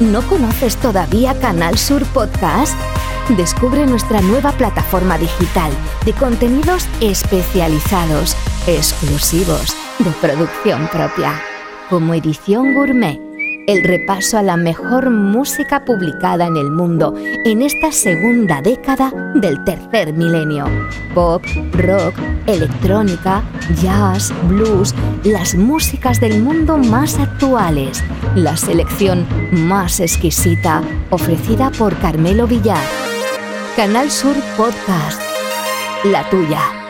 ¿No conoces todavía Canal Sur Podcast? Descubre nuestra nueva plataforma digital de contenidos especializados, exclusivos, de producción propia, como edición gourmet el repaso a la mejor música publicada en el mundo en esta segunda década del tercer milenio. Pop, rock, electrónica, jazz, blues, las músicas del mundo más actuales, la selección más exquisita ofrecida por Carmelo Villar. Canal Sur Podcast, la tuya.